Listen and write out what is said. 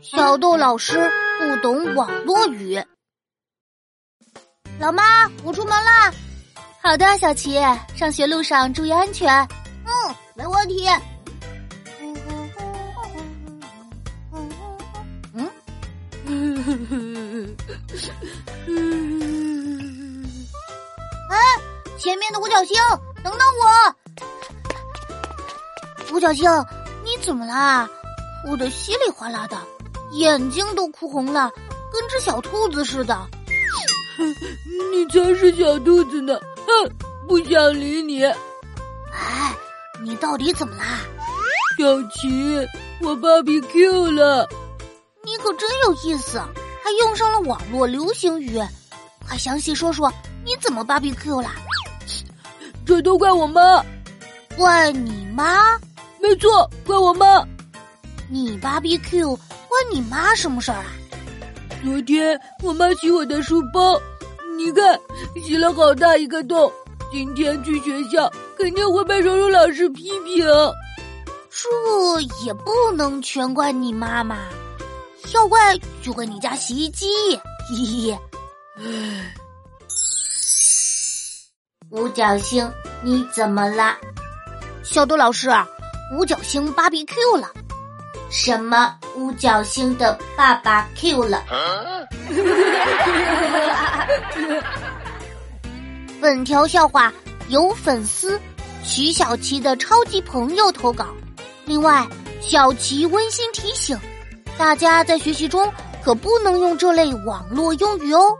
小豆老师不懂网络语。老妈，我出门啦。好的，小琪，上学路上注意安全。嗯，没问题。嗯，哎，前面的五角星，等等我！五角星，你怎么啦？哭得稀里哗啦的，眼睛都哭红了，跟只小兔子似的。哼，你才是小兔子呢！哼，不想理你。哎，你到底怎么啦？小琪，我芭比 Q 了。你可真有意思，还用上了网络流行语。快详细说说，你怎么芭比 Q 啦？这都怪我妈。怪你妈？没错，怪我妈。你芭比 Q 关你妈什么事儿啊？昨天我妈洗我的书包，你看洗了好大一个洞。今天去学校肯定会被柔柔老师批评。这也不能全怪你妈妈，要怪就怪你家洗衣机。嘿嘿。唉，五角星，你怎么啦？小豆老师，五角星芭比 Q 了。什么五角星的爸爸 Q 了？本条笑话由粉丝徐小琪的超级朋友投稿。另外，小琪温馨提醒：大家在学习中可不能用这类网络用语哦。